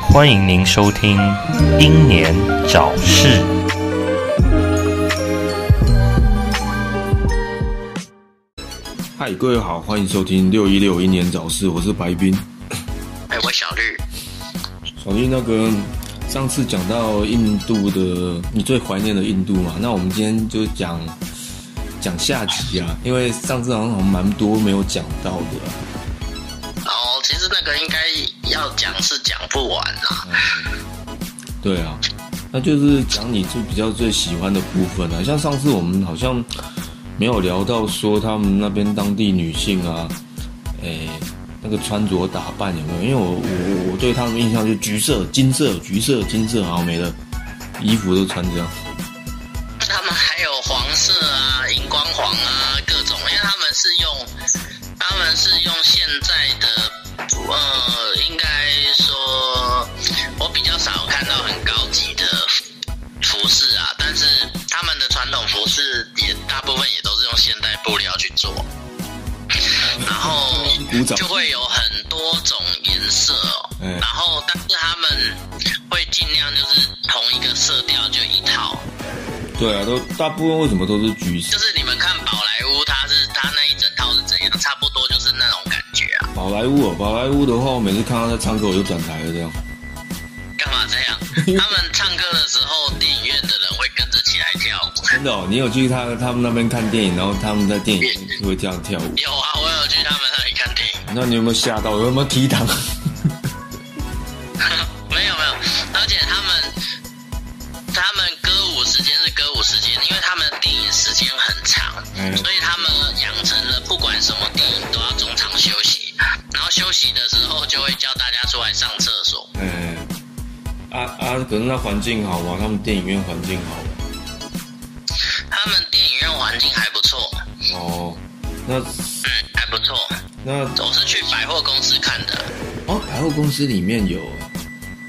欢迎您收听《英年早逝》。嗨，各位好，欢迎收听六一六英年早逝，我是白冰。哎，我小绿。小绿，那个上次讲到印度的，你最怀念的印度嘛？那我们今天就讲讲下集啊，因为上次好像蛮多没有讲到的。哦，其实那个应该要讲是讲不完啦。对啊，那就是讲你最比较最喜欢的部分啊，像上次我们好像。没有聊到说他们那边当地女性啊，诶，那个穿着打扮有没有？因为我我我对他们印象就橘色、金色、橘色、金色，好像没了，衣服都穿这样。他们还有黄色啊、荧光黄啊，各种，因为他们是用，他们是用现在的，呃，应该说，我比较少看到很高级的服饰啊，但是他们的传统服饰也大部分也都是用。现代布料去做，然后就会有很多种颜色，然后但是他们会尽量就是同一个色调就一套。对啊，都大部分为什么都是橘色？就是你们看宝莱坞，它宝莱坞哦，宝莱坞的话，我每次看到在唱歌我就转台了这样。干嘛这样？他们唱歌的时候，电影院的人会跟着起来跳舞。真的哦，你有去他他们那边看电影，然后他们在电影院会这样跳舞？有啊，我有去他们那里看电影。那你有没有吓到？有没有踢堂？可是那环境好吗？他们电影院环境好吗？他们电影院环境还不错。哦，那嗯还不错。那我是去百货公司看的。哦，百货公司里面有。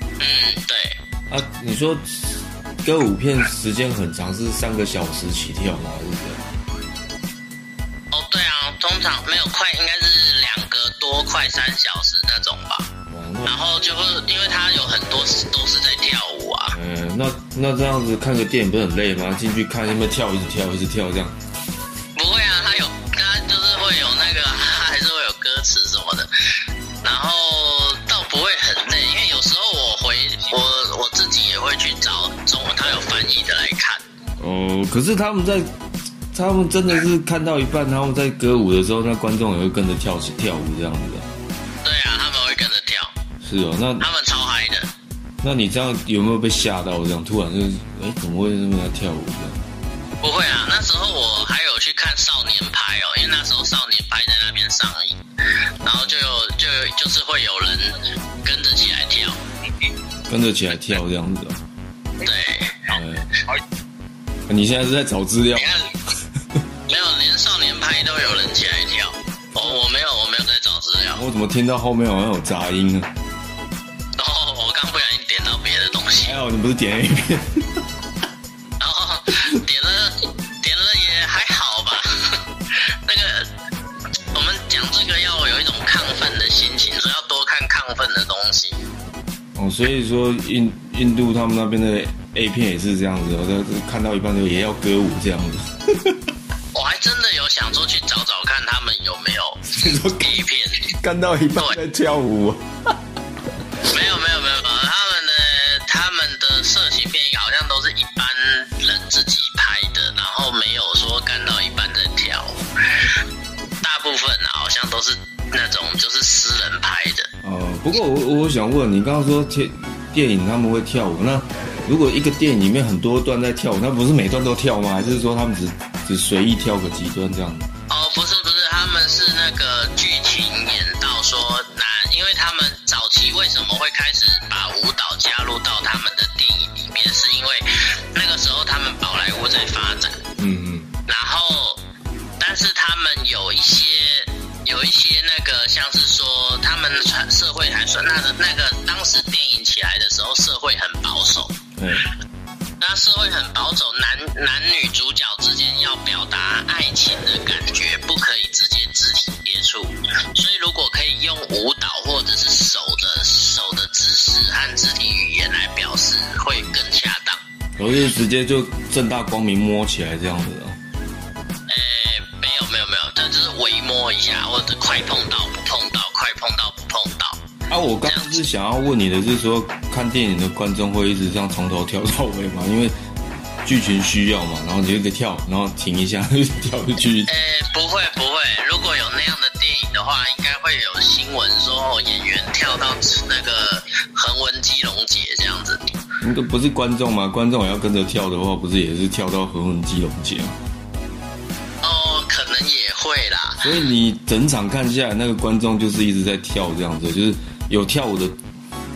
嗯，对。啊，你说歌舞片时间很长，是三个小时起跳吗？还是这样？哦，对啊，通常没有快，应该是两个多快三小时那种吧。然后就会，因为它有很多都是在那那这样子看个电影不是很累吗？进去看，有没有跳，一直跳，一直跳这样？不会啊，他有，他就是会有那个，还是会有歌词什么的。然后倒不会很累，因为有时候我回我我自己也会去找中文，他有翻译的来看。哦，可是他们在，他们真的是看到一半，他们在歌舞的时候，那观众也会跟着跳起跳舞这样子的。是哦，那他们。那你这样有没有被吓到？这样突然就是，哎，怎么会这么在跳舞这样？不会啊，那时候我还有去看少年派哦，因为那时候少年派在那边上映，然后就有就就是会有人跟着起来跳，跟着起来跳这样子哦。对。好，你现在是在找资料？没有，连少年派都有人起来跳。哦，我没有，我没有在找资料。我怎么听到后面好像有杂音呢？你不是点 A 片，然 后点了点了也还好吧。那个我们讲这个要有一种亢奋的心情，所以要多看亢奋的东西。哦，所以说印印度他们那边的 A 片也是这样子，我都看到一半就也要歌舞这样子。我还真的有想说去找找看他们有没有 A 片，看到一半在跳舞。像都是那种就是私人拍的。哦，不过我我想问你，刚刚说电电影他们会跳舞，那如果一个电影里面很多段在跳舞，那不是每段都跳吗？还是说他们只只随意跳个几段这样？哦，不是不是，他们是那个剧情演到说那。因为他们早期为什么会开始把舞蹈加入到他们的电影里面，是因为那个时候他们像是说他们传社会还算那个那个当时电影起来的时候社会很保守。那社会很保守男男女主角之间要表达爱情的感觉不可以直接肢体接触。所以如果可以用舞蹈或者是手的手的姿势和肢体语言来表示会更恰当。我是直接就正大光明摸起来这样子哦？没有没有没有这就是微摸一下或者快碰到。啊，我刚刚是想要问你的是说，看电影的观众会一直这样从头跳到尾吗？因为剧情需要嘛，然后你就得跳，然后停一下 就跳回去。诶，不会不会，如果有那样的电影的话，应该会有新闻说演员跳到那个横纹基隆节这样子。那个不是观众吗？观众也要跟着跳的话，不是也是跳到横纹基隆节吗？哦，可能也会啦。所以你整场看下来，那个观众就是一直在跳这样子，就是有跳舞的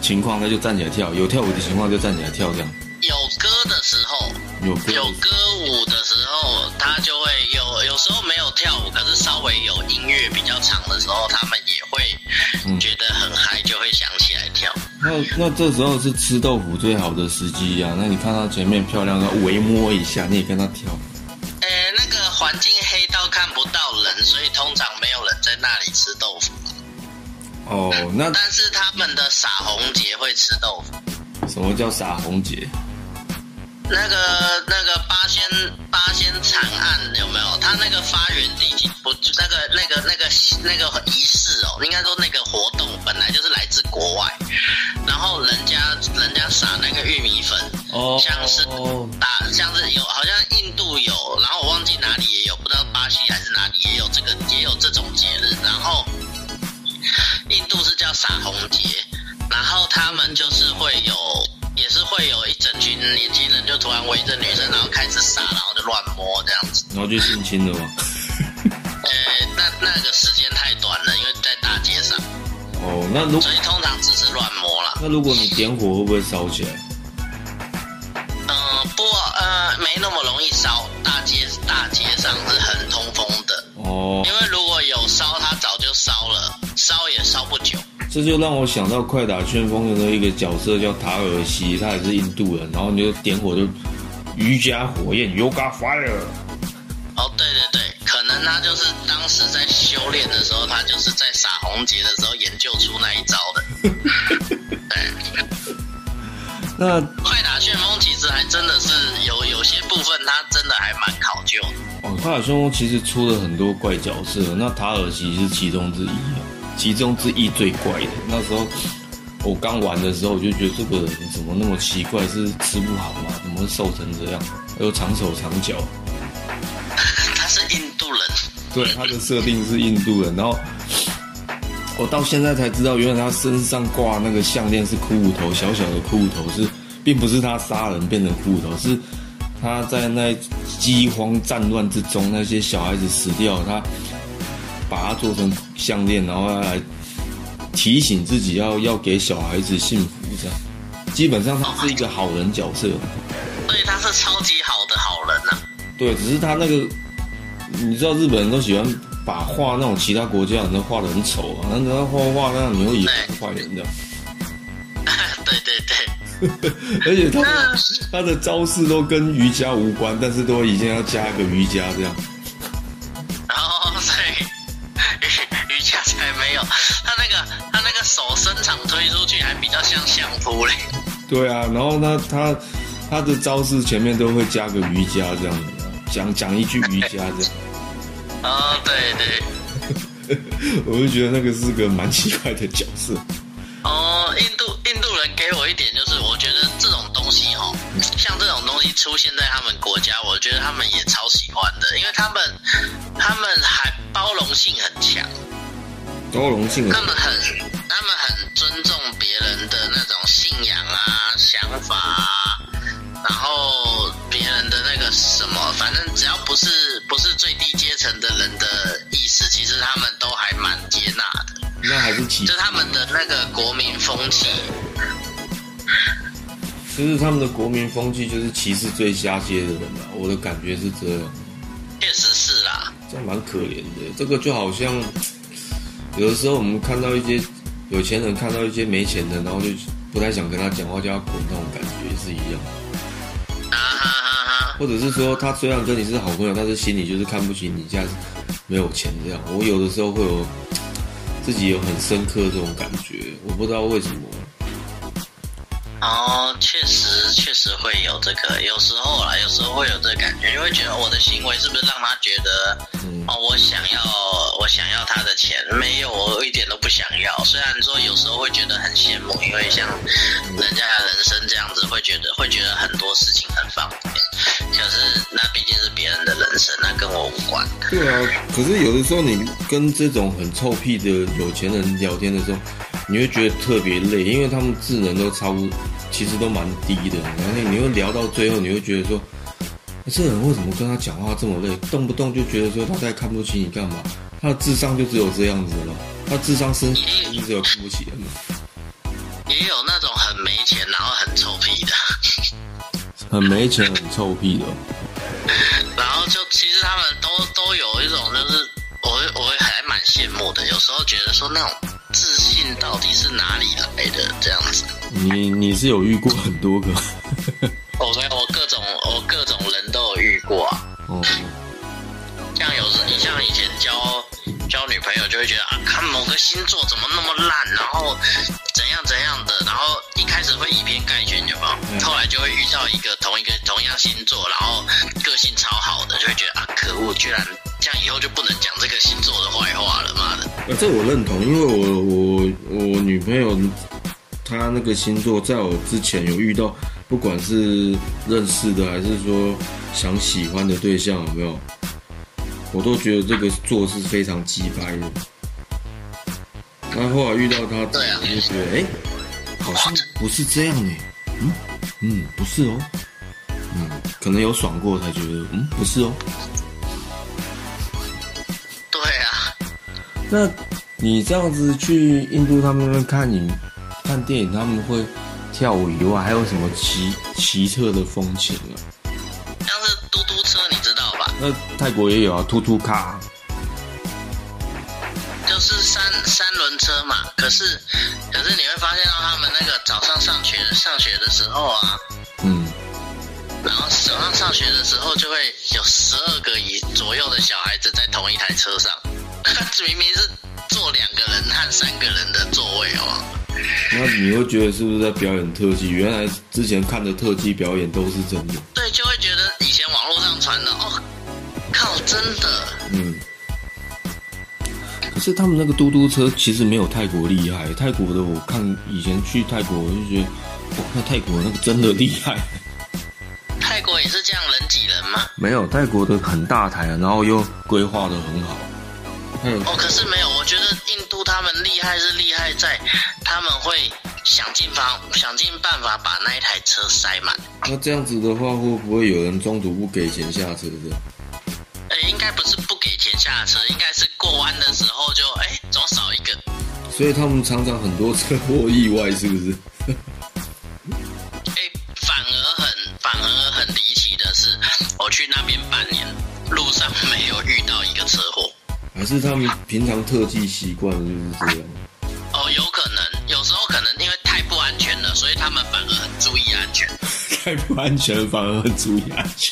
情况他就站起来跳，有跳舞的情况就站起来跳这样。有歌的时候，有歌有歌舞的时候，他就会有有时候没有跳舞，可是稍微有音乐比较长的时候，他们也会觉得很嗨，就会想起来跳。那那这时候是吃豆腐最好的时机呀、那你看他前面漂亮的微摸一下，你也跟他跳。哦，那但是他们的撒红节会吃豆腐。什么叫撒红节？那个那个八仙八仙惨案有没有？他那个发源地不那个那个那个那个仪式哦，应该说那个活动本来就是来自国外，然后人家人家撒那个玉米粉，哦像是打像是有好像印度有，然后我忘记哪里也有，不知道巴西还是哪里也有这个也有这种节日，然后印度是叫撒红节，然后他们就是会有。也是会有一整群年轻人就突然围着女生，然后开始撒，然后就乱摸这样子。然后就性侵了吗？呃，那那个时间太短了，因为在大街上，哦，那如所以通常只是乱摸了。那如果你点火会不会烧起来？嗯、不，呃，没那么容易烧。大街大街上是很通风的，哦，因为如果有烧，它烧也烧不久。这就让我想到《快打旋风》的那一个角色叫塔尔西，他也是印度人，然后你就点火就瑜伽火焰 Yoga Fire。哦，对对对，可能他就是当时在修炼的时候，他就是在撒红节的时候研究出那一招的。对，那快打旋风其实还真的是有有些部分，他真的还蛮考究的。哦，快打旋风其实出了很多怪角色，那塔尔西是其中之一啊，其中之一最怪的。那时候我刚玩的时候，我就觉得这个人怎么那么奇怪，是吃不好吗？怎么会瘦成这样？又长手长脚。他是印度人，对，他的设定是印度人，然后我到现在才知道，原来他身上挂那个项链是骷髅头，小小的骷髅头是，并不是他杀人变成骷髅头，是他在那饥荒战乱之中，那些小孩子死掉，他把它做成项链，然后来提醒自己要要给小孩子幸福，这样。基本上他是一个好人角色，所以他是超级好的好人呐、对，只是他那个，你知道日本人都喜欢把画那种其他国家人都画的很丑啊，那他画画那样你会以为是坏人的，对。对对，而且他的他的招式都跟瑜伽无关，但是都一定要加一个瑜伽这样。推出去还比较像相扑嘞。对啊，然后他他他的招式前面都会加个瑜伽这样子，讲讲一句瑜伽这样，哦，对对，我就觉得那个是个蛮奇怪的角色。哦，印度印度人给我一点就是，我觉得这种东西哦，像这种东西出现在他们国家，我觉得他们也超喜欢的，因为他们他们还包容性很强，包容性很他们很他们很尊重别人的那种信仰啊、想法啊，然后别人的那个什么，反正只要不是不是最低阶层的人的意思，其实他们都还蛮接纳的。那还是歧就他们的那个国民风气，就是他们的国民风气就是歧视最下阶的人啊，我的感觉是这样，确实是啦。这样蛮可怜的。这个就好像有的时候我们看到一些有钱人看到一些没钱的，然后就不太想跟他讲话，叫他滚那种感觉是一样。或者是说他虽然跟你是好朋友，但是心里就是看不起你家没有钱这样。我有的时候会有自己有很深刻这种感觉，我不知道为什么。哦，确实确实会有这个，有时候啦，有时候会有这个感觉，就会觉得我的行为是不是让他觉得，嗯哦，我想要我想要他的钱，没有，我一点都不想要。虽然说有时候会觉得很羡慕，因为像人家的人生这样子，会觉得会觉得很多事情很方便，可是那毕竟是别人的人生，那跟我无关。对啊，可是有的时候你跟这种很臭屁的有钱人聊天的时候，你会觉得特别累，因为他们智能都超，其实都蛮低的。然后你会聊到最后，你会觉得说，这人为什么跟他讲话这么累？动不动就觉得说他在看不起你干嘛？他的智商就只有这样子了？他智商升一直有看不起人吗？也有那种很没钱然后很臭屁的，很没钱、很臭屁的。然后就其实他们都都有一种就是我会我会还蛮羡慕的，有时候觉得说那种自信到底是哪里来的这样子。你你是有遇过很多个我没有，我各种我各种人都有遇过啊。哦，像有时你像以前交交女朋友就会觉得啊，看某个星座怎么那么烂，然后怎样怎样的，然后一开始会以偏概全，有没有？嗯后来就会遇到一个同一个同样星座，然后个性超好的，就会觉得啊，可恶，居然这样以后就不能讲这个星座的坏话了，妈的！呃，这我认同，因为我我我女朋友她那个星座，在我之前有遇到，不管是认识的还是说想喜欢的对象，有没有？我都觉得这个做是非常鸡掰的。那后来遇到他，我就觉得，哎、好像不是这样呢。嗯嗯，不是哦。嗯，可能有爽过才觉得，嗯，不是哦。对啊，那你这样子去印度他们那边看你看电影，他们会跳舞以外，还有什么奇奇特的风情啊？那泰国也有啊，突突卡。就是三三轮车嘛。可是可是你会发现到他们那个早上上学上学的时候啊，嗯，然后早上上学的时候就会有十二个以左右的小孩子在同一台车上，明明是坐两个人和三个人的座位哦。那你会觉得是不是在表演特技？原来之前看的特技表演都是真的。对，就会觉得以前网络上传的哦，靠，真的。嗯。可是他们那个嘟嘟车其实没有泰国厉害，泰国的我看以前去泰国我就觉得，哇，那泰国那个真的厉害。泰国也是这样人挤人吗？没有，泰国的很大台啊，然后又规划的很好。哦，可是没有，我觉得印度他们厉害是厉害在他们会想尽方想尽办法把那一台车塞满。那这样子的话，会不会有人中途不给钱下车的？呃，应该不是不给钱下车，应该是过弯的时候就哎，怎么少一个？所以他们常常很多车祸意外，是不是？哎，反而很反而很离奇的是，我去那边半年，路上没有遇到一个车祸。还是他们平常特技习惯就是这样？哦，有可能，有时候可能因为太不安全了，所以他们反而很注意安全。不安全，反而很注意。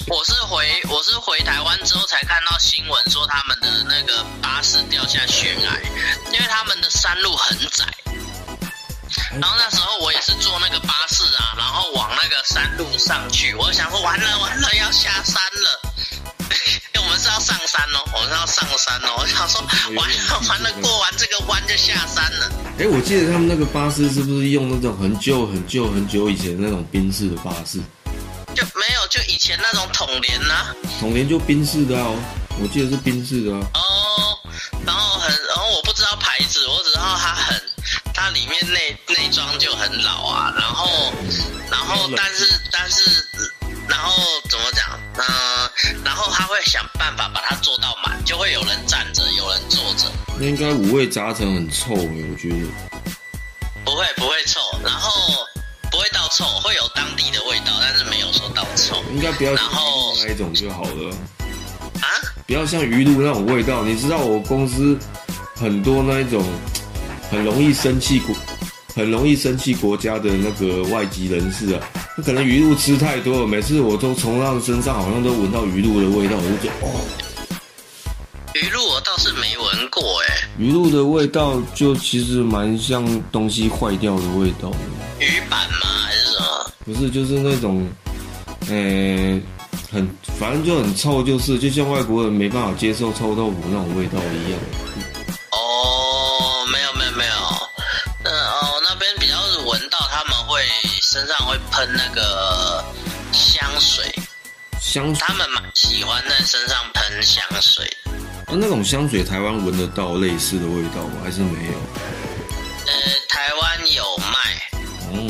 我是回我是回台湾之后才看到新闻说他们的那个巴士掉下悬崖，因为他们的山路很窄。然后那时候我也是坐那个巴士啊，然后往那个山路上去，我想说完了完了要下山了，们是要上山哦，我们是要上山哦，我想说完了完了过完这个弯就下山了。哎、我记得他们那个巴士是不是用那种很旧、很旧、很久以前那种宾士的巴士？就没有就以前那种统联呐、统联就宾士的啊、哦，我记得是宾士的啊。哦，然后很，然后我不知道牌子，我只知道它很，它里面内内装就很老啊，然后，然后但是但是，然后怎么讲？嗯、然后他会想办法把它做到满，就会有人站着，有人坐着，那应该五味杂陈，很臭哎、我觉得。不会不会臭，然后不会到臭，会有当地的味道，但是没有说到臭应该不要像然后鱼露那一种就好了，啊。不要像鱼露那种味道。你知道我公司很多那一种很容易生气国、很容易生气国家的那个外籍人士啊，那可能鱼露吃太多了，每次我都从他们身上好像都闻到鱼露的味道，我就觉得哦，鱼露我倒是没闻过哎、鱼露的味道就其实蛮像东西坏掉的味道的。鱼板吗还是什么？不是，就是那种，呃，很反正就很臭，就是就像外国人没办法接受臭豆腐那种味道一样。喷那个香水，香水他们蛮喜欢在身上喷香水的。啊，那种香水台湾闻得到类似的味道吗？还是没有？呃，台湾有卖，嗯，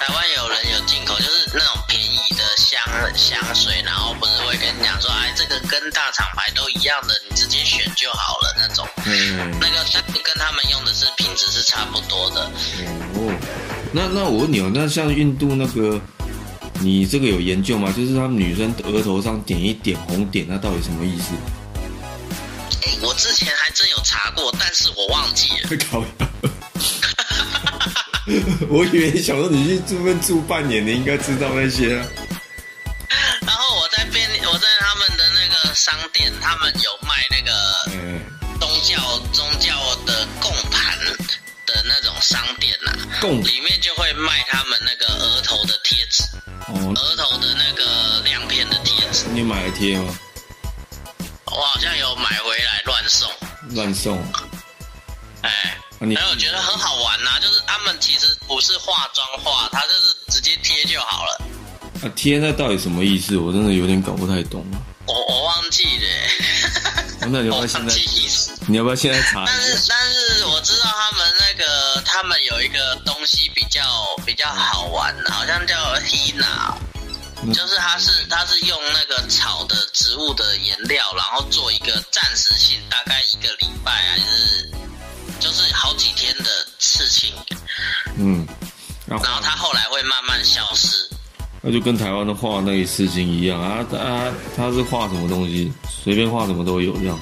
台湾有人有进口，就是那种便宜的香香水，然后不是会跟你讲说，哎，这个跟大厂牌都一样的，你直接选就好了那种。嗯，那个但跟他们用的是品质是差不多的。哦，那那我问你哦，那像印度那个，你这个有研究吗？就是他们女生额头上点一点红点，那到底什么意思？哎，我之前还真有查过，但是我忘记了。搞 我以为你想说你去住边住半年，你应该知道那些啊。然后我在便利，我在他们的那个商店，他们有卖那个嗯，宗教宗教的供供里面就会卖他们那个额头的贴纸，哦，额头的那个两片的贴纸，你买来贴吗？我好像有买回来乱送，乱送。哎。啊你然后我觉得很好玩呐、就是他们其实不是化妆画，它就是直接贴就好了。啊贴那到底什么意思？我真的有点搞不太懂。我我忘记了、哦那你要不要现在？记意思。你要不要现在查但一下？是但是他们有一个东西比较比较好玩，好像叫 Hina，就是它是它是用那个草的植物的颜料，然后做一个暂时性，大概一个礼拜还是就是好几天的刺青，嗯，然后然后它后来会慢慢消失。那就跟台湾的画那个事情一样啊啊，他是画什么东西，随便画什么都有这样。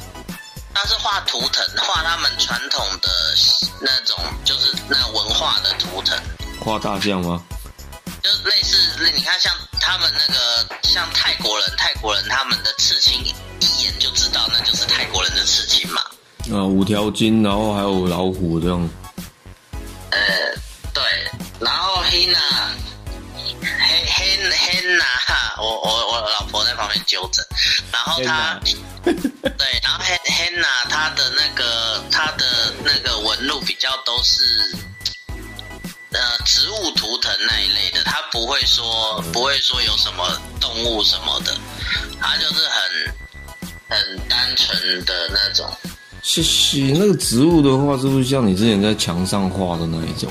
它是画图腾，画他们传统的那种，就是那文化的图腾。画大象吗？就是类似，你看像他们那个像泰国人，泰国人他们的刺青一眼就知道那就是泰国人的刺青嘛。啊，五条筋，然后还有老虎这样。呃，对，然后 Hina，黑黑 Hina，我我我老婆在旁边纠正，然后她，对，然后 Hen Hina 她的那个她的那个纹路比较都是。呃，植物图腾那一类的，它不会说不会说有什么动物什么的，它就是很很单纯的那种。嘻嘻。那个植物的话，是不是像你之前在墙上画的那一种？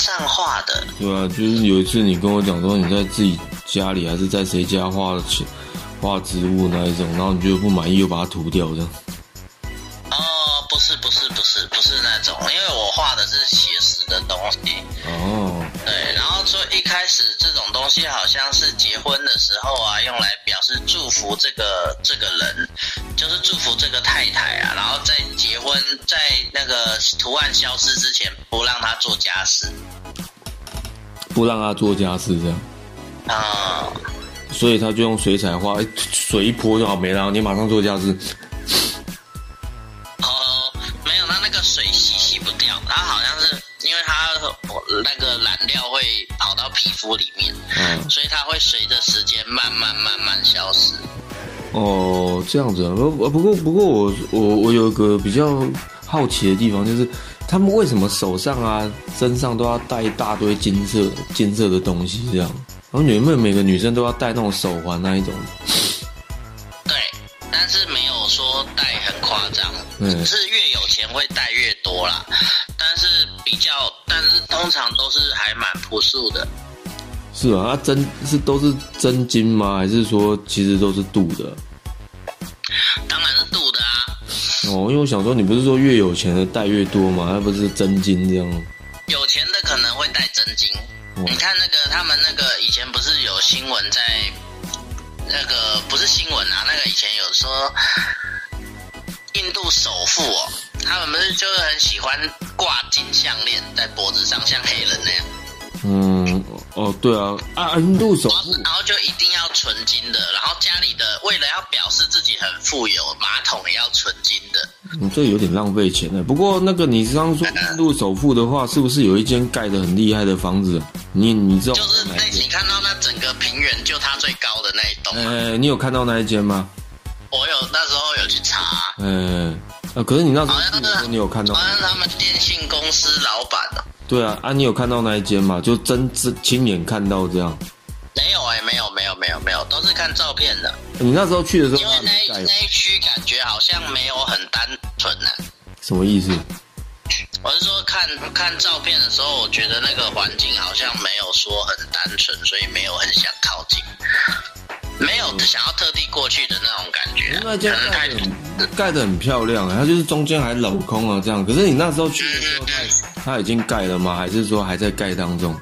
上画的，对啊，就是有一次你跟我讲说你在自己家里还是在谁家画的画画植物那一种，然后你就不满意又把它涂掉这样。哦，不是那种，因为我画的是写实的东西，哦，对，然后说一开始这种东西好像是结婚的时候啊，用来表示祝福这个这个人，就是祝福这个太太啊，然后在结婚在那个图案消失之前，不让她做家事，不让他做家事这样，啊、所以他就用水彩画，哎水一泼就好没了，你马上做家事。哦，没有，它那个水洗洗不掉，它好像是因为它那个染料会跑到皮肤里面，嗯，所以它会随着时间慢慢慢慢消失。哦，这样子啊。不不过不过我我我有一个比较好奇的地方，就是他们为什么手上啊、身上都要带一大堆金色金色的东西这样？然后有没有每个女生都要戴那种手环那一种？对，但是没有说戴很夸张，嗯只是越有钱会戴越多啦。但是比较，但是通常都是还蛮朴素的。是啊，啊真是都是真金吗？还是说其实都是镀的？当然是镀的啊，哦，因为我想说，你不是说越有钱的戴越多吗？那不是真金这样？有钱的可能会带真金。哦你看那个他们那个以前不是有新闻在，那个不是新闻啊，那个以前有说印度首富哦，他们不是就是很喜欢挂金项链在脖子上，像黑人那样。嗯，哦哦，对啊，啊，印度首富，然后就一定要纯金的，然后家里的为了要表示自己很富有，马桶也要纯金的。你这有点浪费钱了。不过那个你刚刚说印度首富的话，是不是有一间盖的很厉害的房子？你你知道？就是那你看到那整个平原就它最高的那一栋。哎，你有看到那一间吗？我有，那时候有去查。哎，啊，可是你那时候你有看到？好像他们电信公司老板啊。对啊，啊，你有看到那一间吗？就真真亲眼看到这样？没有哎，没有没有没有没有，都是看照片的。你那时候去的时候，因为那那一区感觉好像没有很单纯呢。什么意思？我是说看看照片的时候，我觉得那个环境好像没有说很单纯，所以没有很想靠近。没有想要特地过去的那种感觉，那间盖的盖的很漂亮，它就是中间还镂空啊这样。可是你那时候去的时候，它已经盖了吗？还是说还在盖当中？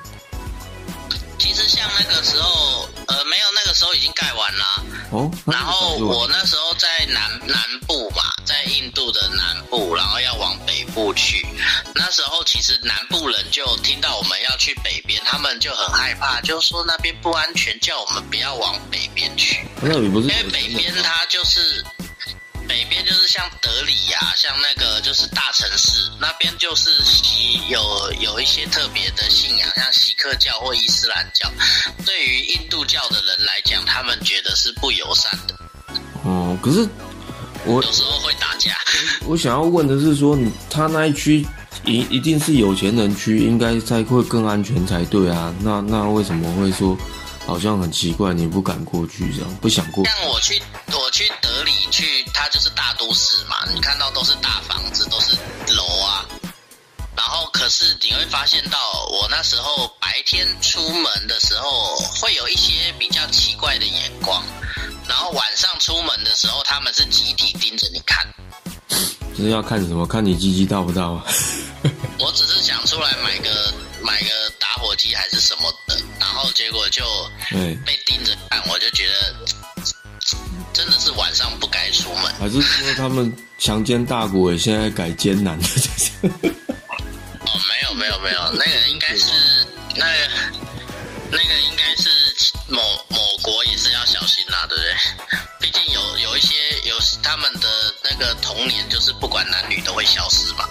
其实像那个时候，呃，没有，那个时候已经盖完了。哦。然后我那时候在南南部嘛，在印度的南部，然后要往北部去。那时候其实南部人就听到我们要去北边，他们就很害怕，就说那边不安全，叫我们不要往北边去。那你不是？因为北边它就是。像德里呀，像那个就是大城市那边就是西有有一些特别的信仰，像锡克教或伊斯兰教。对于印度教的人来讲，他们觉得是不友善的。哦，可是我有时候会打架。我想要问的是，说他那一区一一定是有钱人区，应该才会更安全才对啊？那那为什么会说？好像很奇怪，你不敢过去这样，不想过。像我去，我去德里去，它就是大都市嘛，你看到都是大房子，都是楼啊。然后，可是你会发现到，我那时候白天出门的时候，会有一些比较奇怪的眼光。然后晚上出门的时候，他们是集体盯着你看。这是要看什么？看你鸡鸡大不大？我只是想出来买个买个打火机还是什么的。然后结果就被盯着看，我就觉得 真的是晚上不该出门。还是说他们强奸大国，现在改奸男的？哦，没有没有没有，那个应该是那个那个应该是某某国也是要小心啦，对不对？毕竟有有一些有他们的那个童年，就是不管男女都会消失嘛。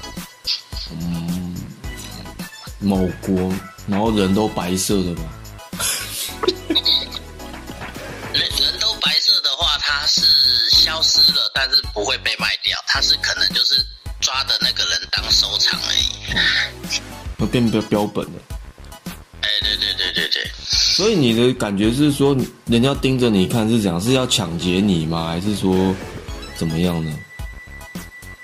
嗯，某国，然后人都白色的吧？人人都白色的话，它是消失了，但是不会被卖掉，它是可能就是抓的那个人当收藏而已，会变标标本了。哎，对对对对对。所以你的感觉是说，人家盯着你看是讲是要抢劫你吗？还是说怎么样呢？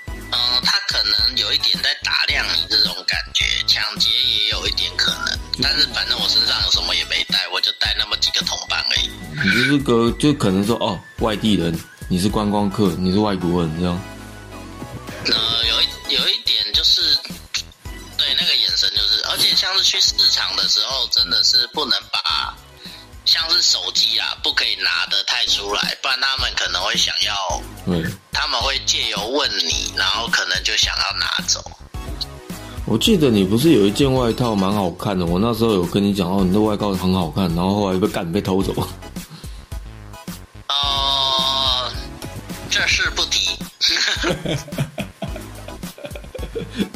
嗯，他可能有一点在打量你感觉，抢劫也有一点可能。但是反正我身上有什么也没带，我就带那么几个同伴而已。你就是个，就可能说哦，外地人，你是观光客，你是外国人这样。呃，有一有一点就是，对那个眼神就是，而且像是去市场的时候，真的是不能把，像是手机啊，不可以拿的太出来，不然他们可能会想要，对，他们会借由问你，然后可能就想要拿走。我记得你不是有一件外套蛮好看的，我那时候有跟你讲哦，你的外套很好看，然后后来被干被偷走。哦，这事不提。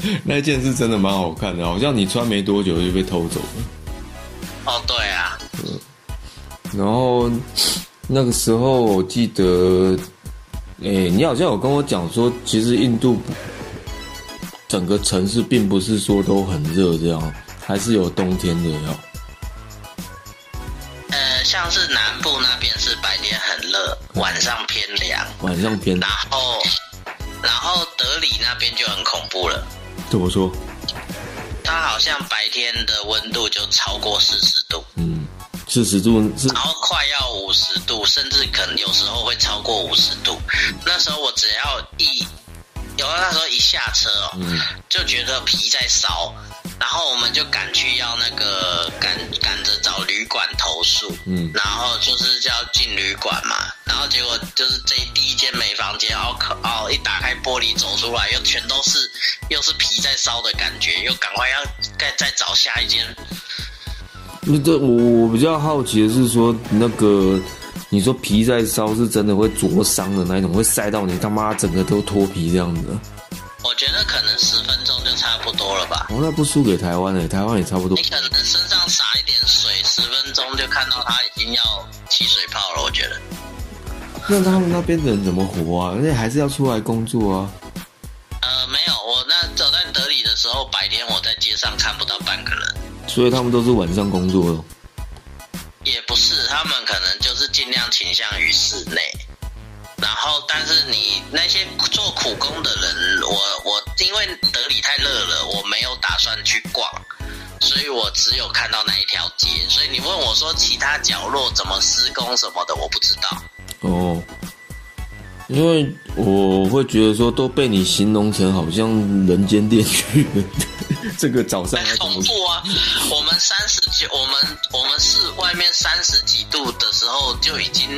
那件是真的蛮好看的，好像你穿没多久就被偷走了。哦，对啊。嗯。然后那个时候我记得，哎，你好像有跟我讲说，其实印度。整个城市并不是说都很热，这样还是有冬天的哟。呃，像是南部那边是白天很热，晚上偏凉。晚上偏。然后，然后德里那边就很恐怖了。怎么说？它好像白天的温度就超过四十度。嗯，四十度是。然后快要五十度，甚至可能有时候会超过五十度。那时候我只要一。有那时候一下车哦，就觉得皮在烧，然后我们就赶去要那个赶赶着找旅馆投诉，嗯，然后就是叫进旅馆嘛，然后结果就是这第一间没房间，哦可哦一打开玻璃走出来，又全都是又是皮在烧的感觉，又赶快要再再找下一间，那这我我比较好奇的是说，那个你说皮在烧是真的会灼伤的那一种，会晒到你他妈整个都脱皮这样子。我觉得可能十分钟就差不多了吧。哦，那不输给台湾诶，台湾也差不多你。可能身上洒一点水，十分钟就看到它已经要起水泡了。我觉得，那他们那边的人怎么活啊？而且还是要出来工作啊。呃，没有，我那走在德里的时候，白天我在街上看不到半个人，所以他们都是晚上工作的。也不是，倾向于室内。然后，但是你那些做苦工的人，我我因为德里太热了，我没有打算去逛，所以我只有看到那一条街。所以你问我说其他角落怎么施工什么的，我不知道。哦，因为我会觉得说都被你形容成好像人间炼狱了。这个早上要怎么？很恐怖啊！我们三十九，我们我们是外面三十几度的时候就已经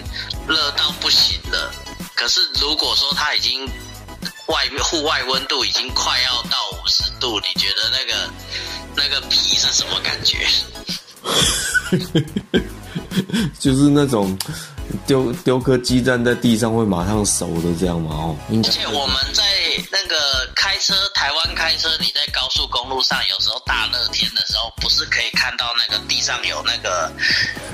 热到不行了。可是如果说它已经外面户外温度已经快要到五十度，你觉得那个那个皮是什么感觉？就是那种丢丢颗鸡蛋在地上会马上熟的这样吗？哦，而且我们在那个开车，台湾开车，你在高速公路上，有时候大热天的时候，不是可以看到那个地上有那个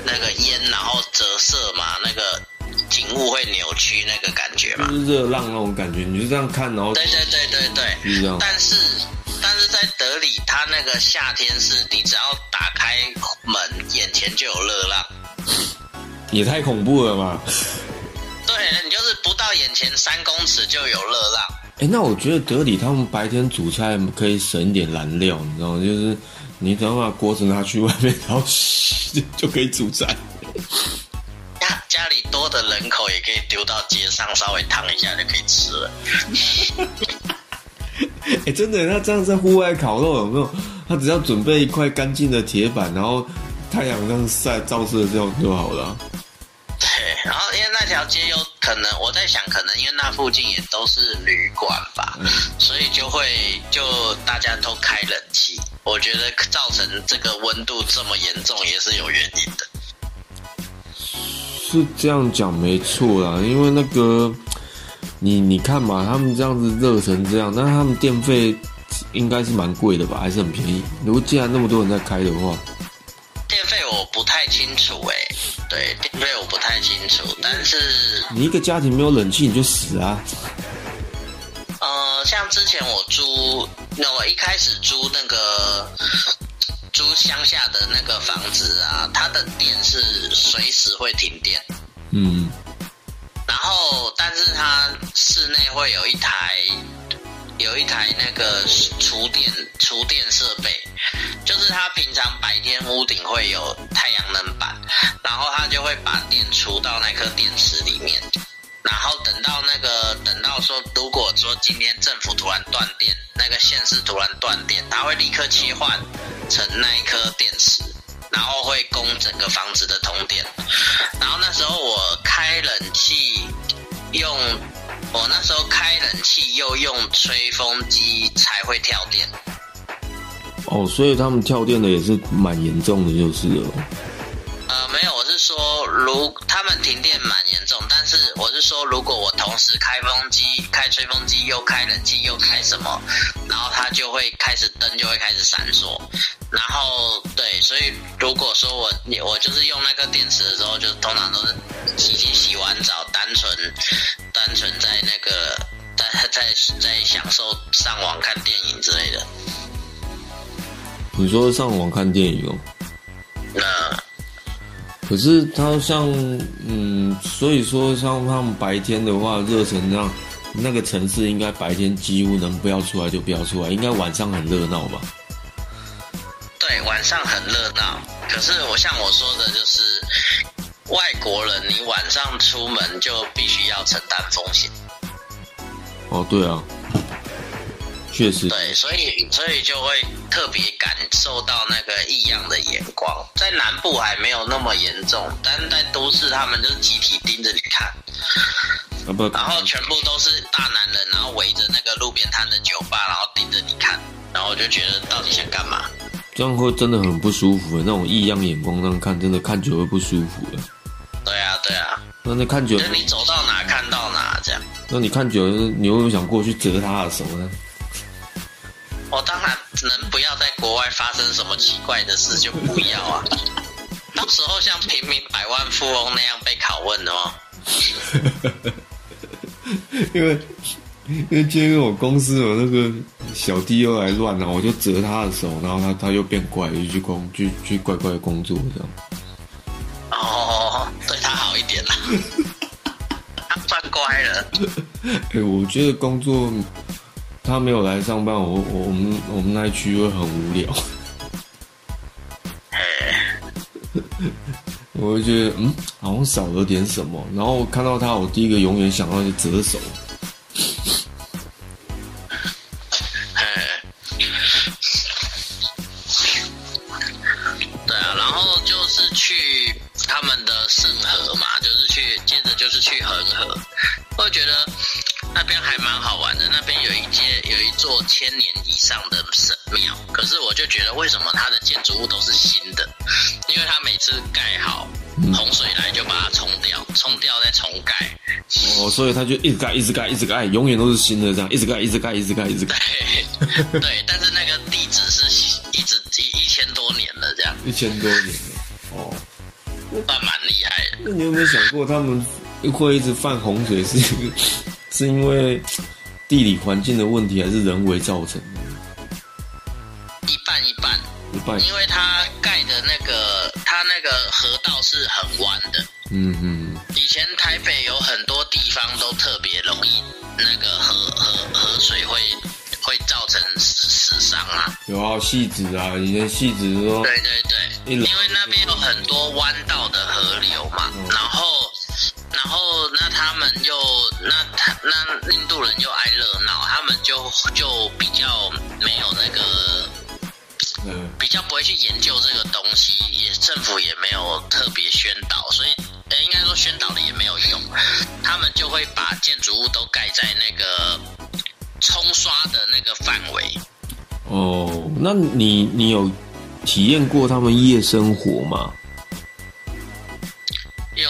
那个烟，然后折射嘛，那个景物会扭曲那个感觉嘛就？是热浪那种感觉，你就这样看，然后对对对对对。是这样。但是但是在德里，它那个夏天是你只要打开门，眼前就有热浪。也太恐怖了吧？对，你就是不到眼前三公尺就有热浪。哎、那我觉得德里他们白天煮菜可以省一点燃料，你知道吗？就是你只要把锅子拿去外面，然后就可以煮菜。家家里多的人口也可以丢到街上，稍微烫一下就可以吃了。哎、真的，那这样在户外烤肉有没有？他只要准备一块干净的铁板，然后太阳这样晒照射这样就好了啊。条街有可能，我在想，可能因为那附近也都是旅馆吧，所以就会就大家都开冷气。我觉得造成这个温度这么严重也是有原因的。是这样讲没错啦，因为那个你你看嘛，他们这样子热成这样，那他们电费应该是蛮贵的吧，还是很便宜？如果既然那么多人在开的话，电费我不太清楚诶、对，电费我不太清楚，但是你一个家庭没有冷气你就死啊！呃，像之前我租，那我一开始租那个租乡下的那个房子啊，它的电是随时会停电，嗯，然后但是它室内会有一台有一台那个厨电厨电设备，就是它平常白天屋顶会有太阳能板，然后它就会把电储到那颗电池里面。然后等到那个等到说，如果说今天政府突然断电，那个县市突然断电，它会立刻切换成那一颗电池，然后会供整个房子的通电。然后那时候我开冷气用，我那时候开冷气又用吹风机才会跳电。哦，所以他们跳电的也是蛮严重的，就是了。呃，没有，我是说，如他们停电蛮严重，但是我是说，如果我同时开风机、开吹风机，又开冷气，又开什么，然后它就会开始灯就会开始闪烁，然后对，所以如果说我我就是用那个电池的时候，就通常都是洗洗洗完澡，单纯单纯在那个在在在享受上网看电影之类的。你说上网看电影哦，那可是他像嗯，所以说像他们白天的话热成这样，那个城市应该白天几乎能不要出来就不要出来，应该晚上很热闹吧？对，晚上很热闹。可是我像我说的，就是外国人，你晚上出门就必须要承担风险。哦，对啊，确实，对，所以所以就会特别感受到那个异样的眼光。在南部还没有那么严重，但是在都市他们就是集体盯着你看，然后全部都是大男人，然后围着那个路边摊的酒吧，然后盯着你看，然后我就觉得到底想干嘛？这样会真的很不舒服。那种异样眼光这样看，真的看久会不舒服的。对啊，对啊，那你看久就，你走到哪看到哪这样。那你看久了，你会不会想过去折他的手呢？能不要在国外发生什么奇怪的事就不要啊。到时候像平民百万富翁那样被拷问的哦。因为因为今天我公司有那个小弟又来乱了，我就折他的手，然后他他又变乖，就去工去去乖乖的工作这样。哦，对他好一点啦。他算乖了。哎、我觉得工作他没有来上班，我我我们我们那一区会很无聊。哎，我会觉得嗯，好像少了点什么。然后看到他，我第一个永远想到就折手。哎，对啊，然后就是去他们的圣河嘛，就是去，接着就是去恒河。我觉得那边还蛮好玩的，那边有一间有一座千年以上的神庙，可是我就觉得为什么它的建筑物都是新的？因为它每次盖好，洪水来就把它冲掉，冲掉再重盖。哦，所以他就一直盖，一直盖，一直盖，永远都是新的这样，一直盖，一直盖，一直盖，一直盖，对 对，但是那个地址是一直一一千多年了，这样一千多年了。哦，算蛮厉害的。那你有没有想过，他们会一直犯洪水是是因为地理环境的问题，还是人为造成的？一半一半，一半，因为它盖的那个，它那个河道是很弯的。嗯嗯，以前台北有很多地方都特别容易那个河河河水会会造成死死伤啊。有啊，戏子啊，以前戏子说，对对对，因为那边有很多弯道的河流嘛，嗯然后然后那他们又那他那印度人又爱热闹，他们就就比较没有那个嗯，比较不会去研究这个东西，也政府也没有特别宣导，所以呃应该说宣导的也没有用，他们就会把建筑物都盖在那个冲刷的那个范围。哦，那你你有体验过他们夜生活吗？有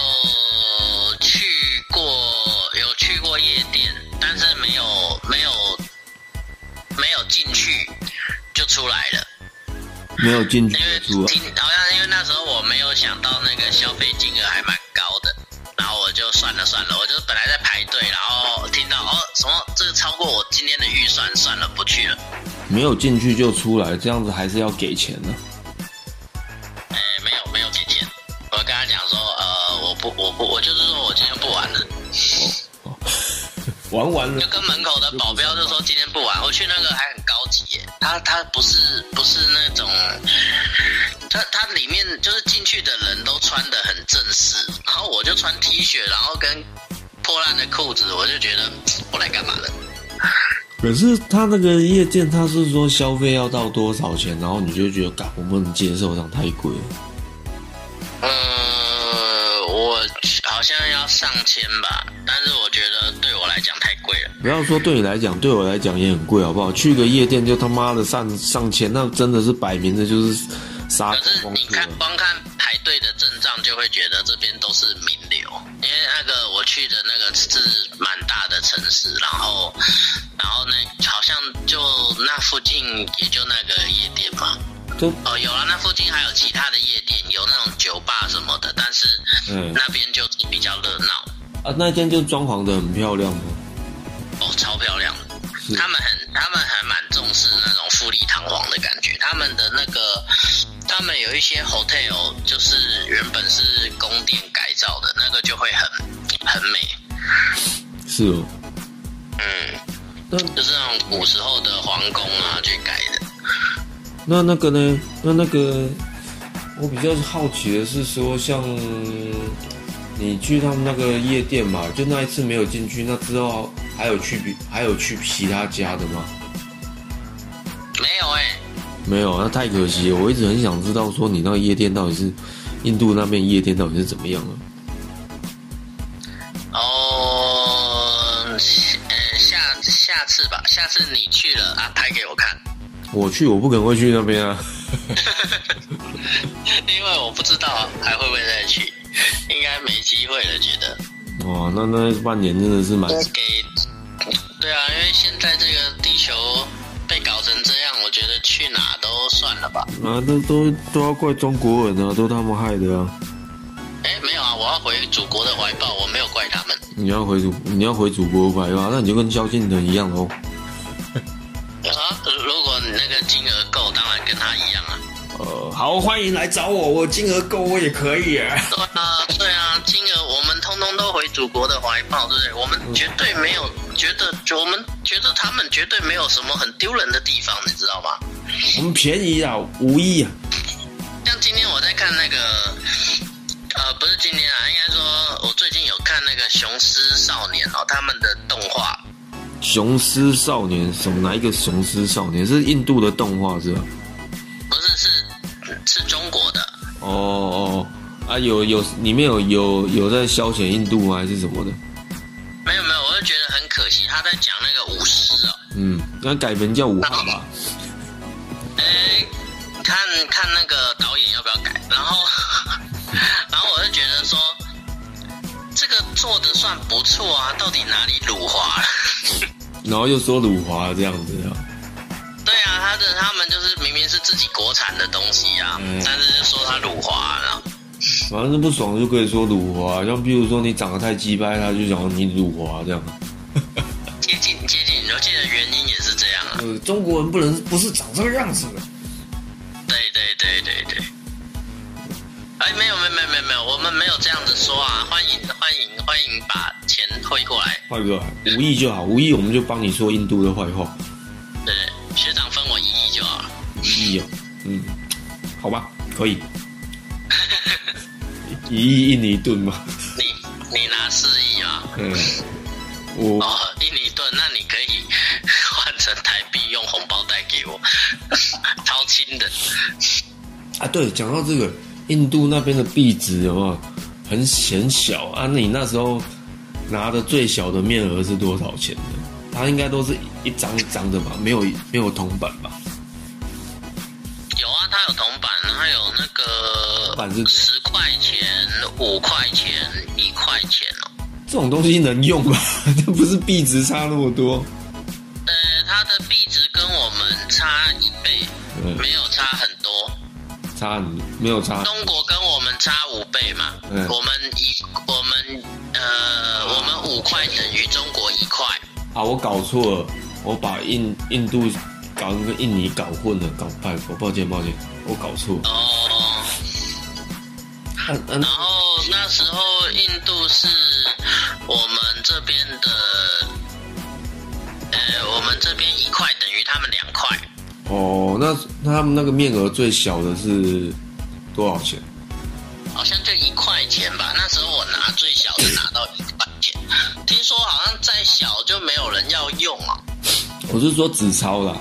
没有进去就出来了，没有进去因为好像因为那时候我没有想到那个消费金额还蛮高的，然后我就算了算了，我就本来在排队，然后听到哦什么这个超过我今天的预算，算了不去了。没有进去就出来，这样子还是要给钱的。哎，没有没有给钱，我跟他讲说呃我不我不我就是说我今天不玩了。玩完了就跟门口的保镖就说今去那个还很高级耶，他他不是不是那种，他他里面就是进去的人都穿的很正式，然后我就穿 T 恤，然后跟破烂的裤子，我就觉得我来干嘛的？可是他那个夜店，他是说消费要到多少钱，然后你就觉得，嘎，我不能接受，这样太贵了。呃，我好像要上千吧，但是我觉得贵了。不要说对你来讲，对我来讲也很贵，好不好？去个夜店就他妈的上上千，那真的是摆明的就是杀可是你。看光看排队的阵仗，就会觉得这边都是名流，因为那个我去的那个是蛮大的城市，然后然后呢，好像就那附近也就那个夜店嘛。就哦，有了，那附近还有其他的夜店，有那种酒吧什么的，但是嗯那边就是比较热闹，啊，那间就装潢的很漂亮吗？哦，超漂亮的。他们很，他们还蛮重视那种富丽堂皇的感觉。他们的那个，他们有一些 hotel 就是原本是宫殿改造的，那个就会很很美。是哦。嗯，那就是那种古时候的皇宫啊去改的。那那个呢？那那个，我比较好奇的是说，像你去他们那个夜店嘛，就那一次没有进去，那之后还有去比还有去其他家的吗？没有哎、没有，那太可惜了。我一直很想知道说你那个夜店到底是印度那边夜店到底是怎么样啊？哦，呃，下下次吧，下次你去了啊，拍给我看。我去，我不可能会去那边啊。因为我不知道还会不会再去，应该没机会了，觉得。哇，那那半年真的是蛮……给，对啊，因为现在这个地球被搞成这样，我觉得去哪都算了吧。啊，那都都要怪中国人啊，都他们害的啊！哎，没有啊，我要回祖国的怀抱，我没有怪他们。你要回祖，你要回祖国怀抱，那你就跟萧敬腾一样哦。啊，如果你那个金额够，当然跟他一样啊。呃，好，欢迎来找我，我金额够，我也可以。对啊，对啊，金额我们通通都回祖国的怀抱，对不对？我们绝对没有觉得，我们觉得他们绝对没有什么很丢人的地方，你知道吗？我们便宜啊，无意啊。像今天我在看那个，呃，不是今天啊，应该说我最近有看那个《雄狮少年》哦，他们的动画。雄狮少年什么？哪一个雄狮少年？是印度的动画是吧？不是，是是中国的。哦哦啊，有有里面有有有在消遣印度吗？还是什么的？没有没有，我就觉得很可惜，他在讲那个舞狮哦。嗯，那改名叫武汉吧。哎，看看那个导演要不要改，然后 然后我就觉得说，这个做的算不错啊，到底哪里辱华了？然后又说辱华这样子啊？对啊，他的他们就是明明是自己国产的东西啊，但是就说他辱华了。反正不爽就可以说辱华，像比如说你长得太鸡掰，他就讲你辱华这样。接近接近，我记得原因也是这样啊。呃，中国人不能不是长这个样子的。对对对对对。哎，没有没有没有没有没有，我们没有这样子说啊！欢迎欢迎欢迎，把钱汇过来。汇过来，无意就好，无意我们就帮你说印度的坏话。对，学长分我一亿就好了。一亿哦，嗯，好吧，可以。一亿印尼盾吗？你你拿四亿啊？嗯，我哦，印尼盾，那你可以 换成台币，用红包袋给我，超轻的。啊，对，讲到这个。印度那边的币值有没有很显小啊？你那时候拿的最小的面额是多少钱的？它应该都是一张一张的吧？没有没有铜板吧？有啊，它有铜板，它有那个十块钱、五块钱、一块钱哦。这种东西能用吗？这不是币值差那么多？呃，它的币值跟我们差一倍，没有差很多。差很没有差？中国跟我们差五倍嘛？嗯，我们一我们呃，我们五块等于中国一块。啊，我搞错了，我把印印度搞跟印尼搞混了，搞拜佛抱歉抱歉，我搞错。哦。然后那时候印度是我们这边的，呃，我们这边一块等于他们两块。哦，那那他们那个面额最小的是多少钱？好像就一块钱吧。那时候我拿最小的拿到钱，听说好像再小就没有人要用啊。我是说纸钞啦。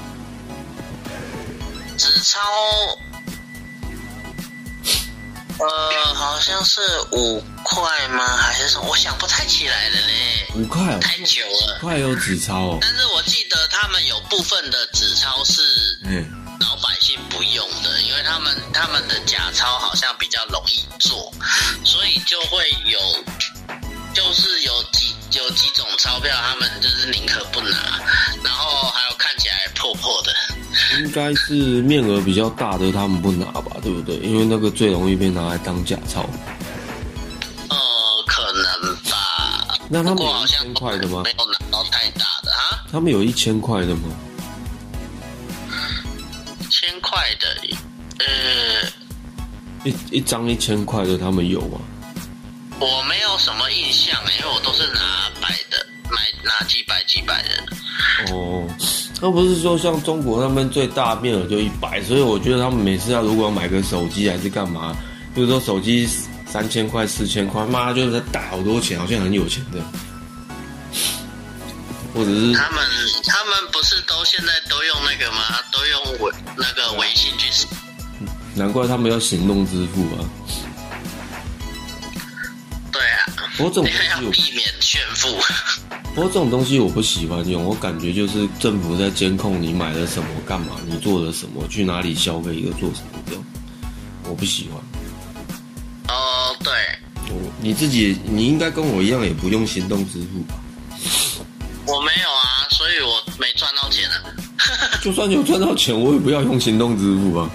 纸钞，呃，好像是五块吗？还是什么？我想不太起来了嘞。五块，太久了。五块有纸钞，但是我记得他们有部分的纸钞是。嗯，老百姓不用的，因为他们他们的假钞好像比较容易做，所以就会有，就是有几有几种钞票，他们就是宁可不拿，然后还有看起来破破的。应该是面额比较大的，他们不拿吧，对不对？因为那个最容易被拿来当假钞。呃，可能吧。那他们有一千块的吗？没有拿到太大的啊。他们有一千块的吗？千块的，呃，一一张一千块的，他们有吗？我没有什么印象，因为我都是拿百的，买拿几百几百的。哦，那不是说像中国那边最大面额就一百，所以我觉得他们每次要如果要买个手机还是干嘛，比如说手机三千块四千块，妈就是打好多钱，好像很有钱的。或者是他们，他们不是都现在都用那个吗？都用微那个微信去。难怪他们要行动支付啊。对啊。我总 要避免炫富。不过这种东西我不喜欢用，我感觉就是政府在监控你买了什么、干嘛，你做了什么、去哪里消费又做什么这样，我不喜欢。哦，对，我你自己你应该跟我一样，也不用行动支付吧？我没有啊，所以我没赚到钱啊。就算有赚到钱，我也不要用行动支付啊。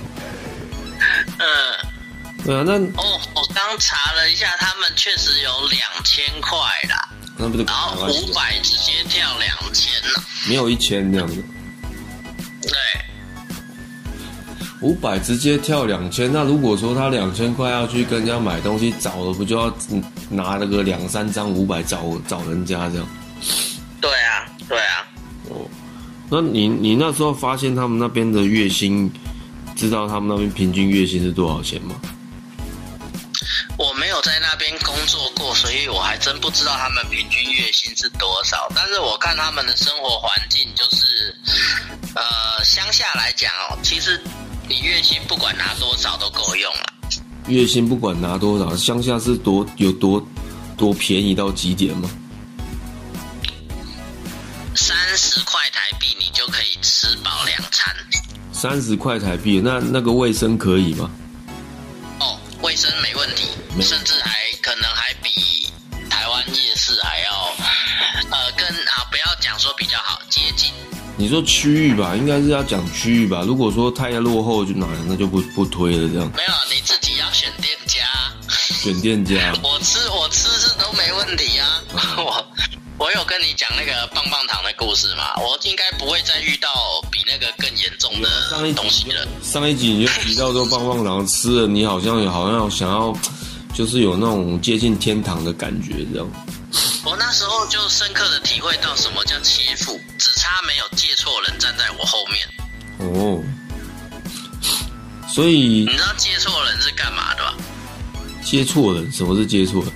嗯，对啊，那哦，我刚查了一下，他们确实有两千块啦，那不就然后五百直接跳两千了。没有一千这样子，对，五百直接跳两千。那如果说他两千块要去跟人家买东西，找了不就要嗯拿那个两三张五百找找人家这样？对啊，对啊。哦，那你你那时候发现他们那边的月薪，知道他们那边平均月薪是多少钱吗？在那边工作过，所以我还真不知道他们平均月薪是多少。但是我看他们的生活环境，就是呃，乡下来讲哦，其实你月薪不管拿多少都够用了。月薪不管拿多少，乡下是多有多多便宜到极点吗？三十块台币，你就可以吃饱两餐。三十块台币，那那个卫生可以吗？哦，卫生没问题，甚至还可能还比台湾夜市还要，呃，跟啊不要讲说比较好，接近。你说区域吧，应该是要讲区域吧。如果说太落后就哪那就不不推了，这样没有，你自己要选店家。选店家。我吃跟你讲那个棒棒糖的故事嘛，我应该不会再遇到比那个更严重的上一的东西了。上一集你就提到说棒棒糖吃了，你好像好像想要，就是有那种接近天堂的感觉，这样。我那时候就深刻的体会到什么叫切腹，只差没有借错人站在我后面。哦，所以你知道借错人是干嘛的吧？接错人，什么是接错人？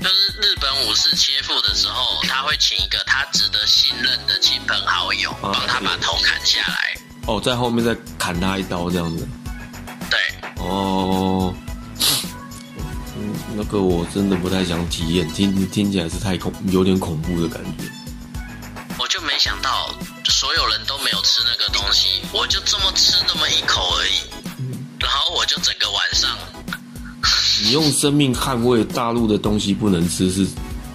就是日本武士切腹的时候，他会请一个他值得信任的亲朋好友，帮他把头砍下来。哦，在后面再砍他一刀这样子。对，哦，嗯，那个我真的不太想体验，听听起来是太恐，有点恐怖的感觉。我就没想到所有人都没有吃那个东西，我就这么吃那么一口而已，然后我就整个晚上，你用生命捍卫大陆的东西不能吃，是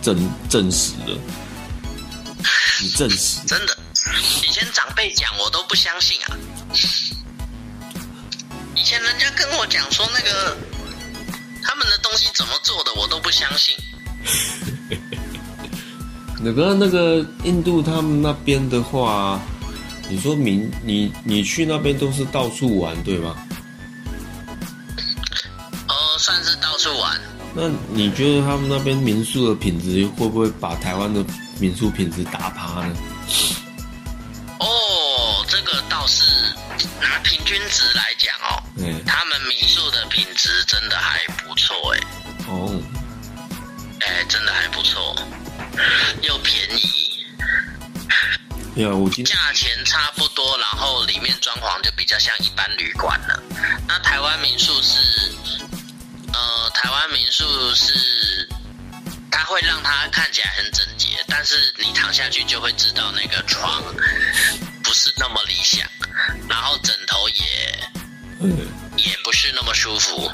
证证实的。你证实真的，以前长辈讲我都不相信啊。以前人家跟我讲说那个他们的东西怎么做的，我都不相信。那个那个印度他们那边的话，你说明你你去那边都是到处玩对吧？呃，算是到处玩。那你觉得他们那边民宿的品质会不会把台湾的民宿品质打趴呢？哦，这个倒是拿平均值来讲哦，嗯，他们民宿的品质真的还不错哎，哦，哎，真的还不错，又便宜，对啊，我价钱差不多，然后里面装潢就比较像一般旅馆了。那台湾民宿是，呃，台湾民宿是，它会让它看起来很整洁，但是你躺下去就会知道那个床 不是那么理想，然后枕头也嗯，也不是那么舒服。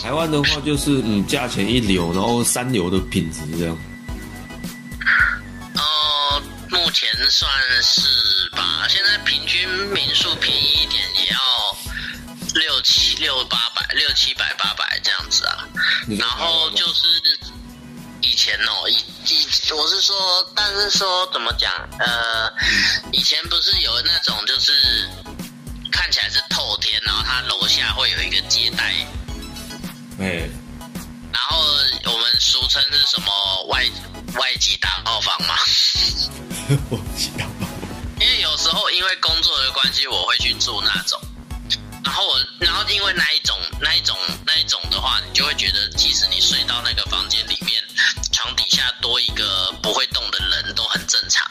台湾的话就是嗯，价钱一流，然后三流的品质这样。呃，目前算是吧，现在平均民宿便宜一点也要六七六八百六七百八百这样子啊。然后就是以前哦，以以我是说，但是说怎么讲？呃，以前不是有那种就是看起来是透天，然后它楼下会有一个接待，哎，然后我们俗称是什么外外籍大号房嘛？我知道。因为有时候因为工作的关系，我会去住那种。然后我，然后因为那一种、那一种、那一种的话，你就会觉得，即使你睡到那个房间里面，床底下多一个不会动的人都很正常。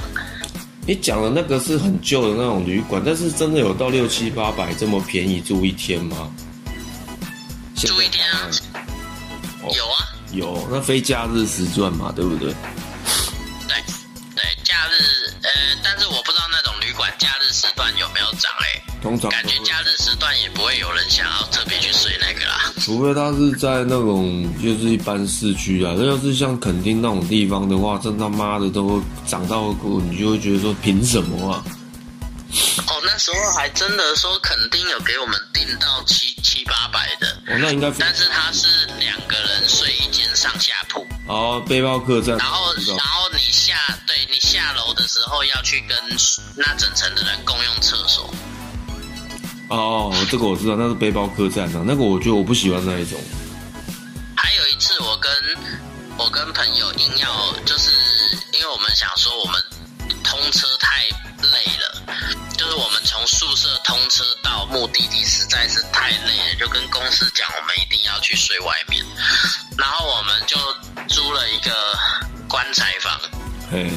你讲的那个是很旧的那种旅馆，但是真的有到六七八百这么便宜住一天吗？住一天啊哦有啊，有，那非假日时赚嘛，对不对？对，通常感觉假日时段也不会有人想要特别去睡那个啦。除非他是在那种就是一般市区啊，那要是像垦丁那种地方的话，真他妈的都涨到过，你就会觉得说凭什么啊？哦，那时候还真的说垦丁有给我们订到七七八百的，哦，那应该但是他是两个人睡一间上下铺，哦，背包客栈，然后然后你下对你下楼的时候要去跟那整层的人共用厕所。哦，这个我知道，那是背包客栈啊，那个我觉得我不喜欢那一种。还有一次，我跟我跟朋友硬要，就是因为我们想说我们通车太累了，就是我们从宿舍通车到目的地实在是太累了，就跟公司讲我们一定要去睡外面，然后我们就租了一个棺材房。嘿，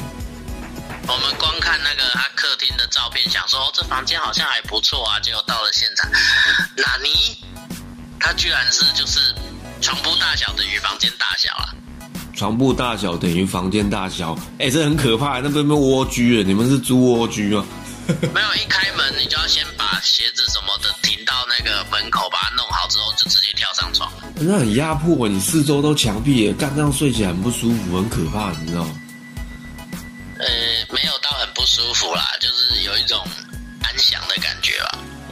我们光看那个他客厅的照片，想说、哦、这房间好像还不错啊，结果到了现场，纳尼？他居然是就是床铺大小等于房间大小啊！床铺大小等于房间大小，哎、这很可怕，那边被蜗居了，你们是租蜗居吗？没有一开门，你就要先把鞋子什么的停到那个门口，把它弄好之后，就直接跳上床。那很压迫，你四周都墙壁耶，干这样睡起来很不舒服，很可怕，你知道吗？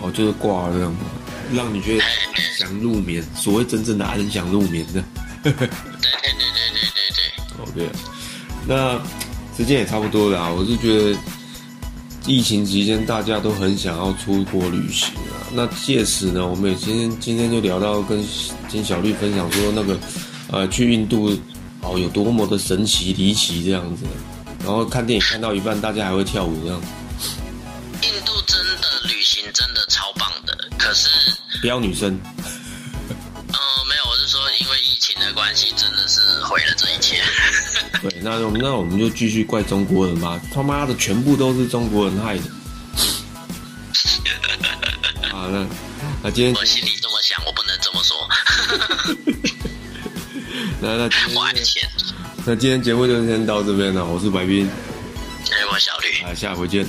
哦，就是挂了这样子，让你觉得安详入眠，所谓真正的安详入眠的。对对对对对对对。OK，那时间也差不多了啊。我是觉得疫情期间大家都很想要出国旅行啊。那届时呢，我们也今天今天就聊到跟金小绿分享说那个呃去印度哦有多么的神奇离奇这样子，然后看电影看到一半，大家还会跳舞这样，印度真的超棒的，可是不要女生。嗯，没有，我是说，因为疫情的关系，真的是毁了这一切。对，那我们那我们就继续怪中国人吧，他妈的全部都是中国人害的。好，那那今天我心里这么想，我不能这么说。那那今我爱钱，那今天节目就先到这边了，我是白冰，哎，我小绿。啊，下回见。